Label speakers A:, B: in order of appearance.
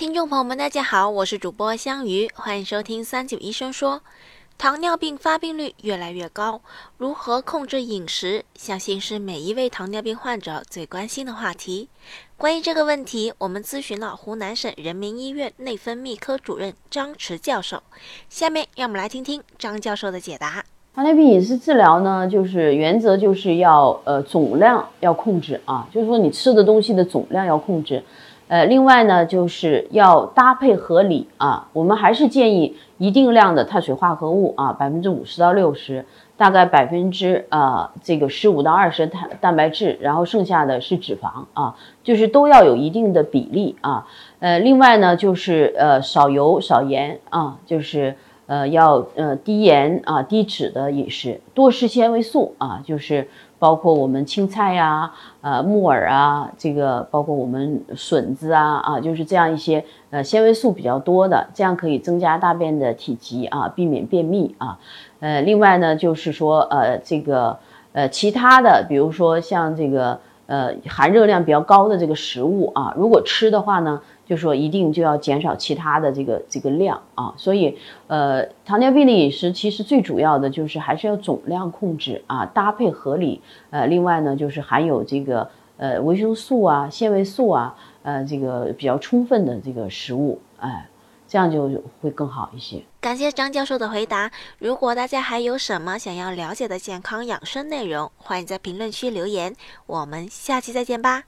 A: 听众朋友们，大家好，我是主播香鱼，欢迎收听三九医生说。糖尿病发病率越来越高，如何控制饮食，相信是每一位糖尿病患者最关心的话题。关于这个问题，我们咨询了湖南省人民医院内分泌科主任张驰教授。下面让我们来听听张教授的解答。
B: 糖尿病饮食治疗呢，就是原则就是要呃总量要控制啊，就是说你吃的东西的总量要控制。呃，另外呢，就是要搭配合理啊。我们还是建议一定量的碳水化合物啊，百分之五十到六十，大概百分之呃这个十五到二十碳蛋白质，然后剩下的是脂肪啊，就是都要有一定的比例啊。呃，另外呢，就是呃少油少盐啊，就是呃要呃低盐啊低脂的饮食，多吃纤维素啊，就是。包括我们青菜呀，呃木耳啊，这个包括我们笋子啊，啊就是这样一些呃纤维素比较多的，这样可以增加大便的体积啊，避免便秘啊。呃，另外呢，就是说呃这个呃其他的，比如说像这个呃含热量比较高的这个食物啊，如果吃的话呢。就说一定就要减少其他的这个这个量啊，所以呃，糖尿病的饮食其实最主要的就是还是要总量控制啊，搭配合理。呃，另外呢，就是含有这个呃维生素啊、纤维素啊，呃，这个比较充分的这个食物，哎，这样就会更好一些。
A: 感谢张教授的回答。如果大家还有什么想要了解的健康养生内容，欢迎在评论区留言。我们下期再见吧。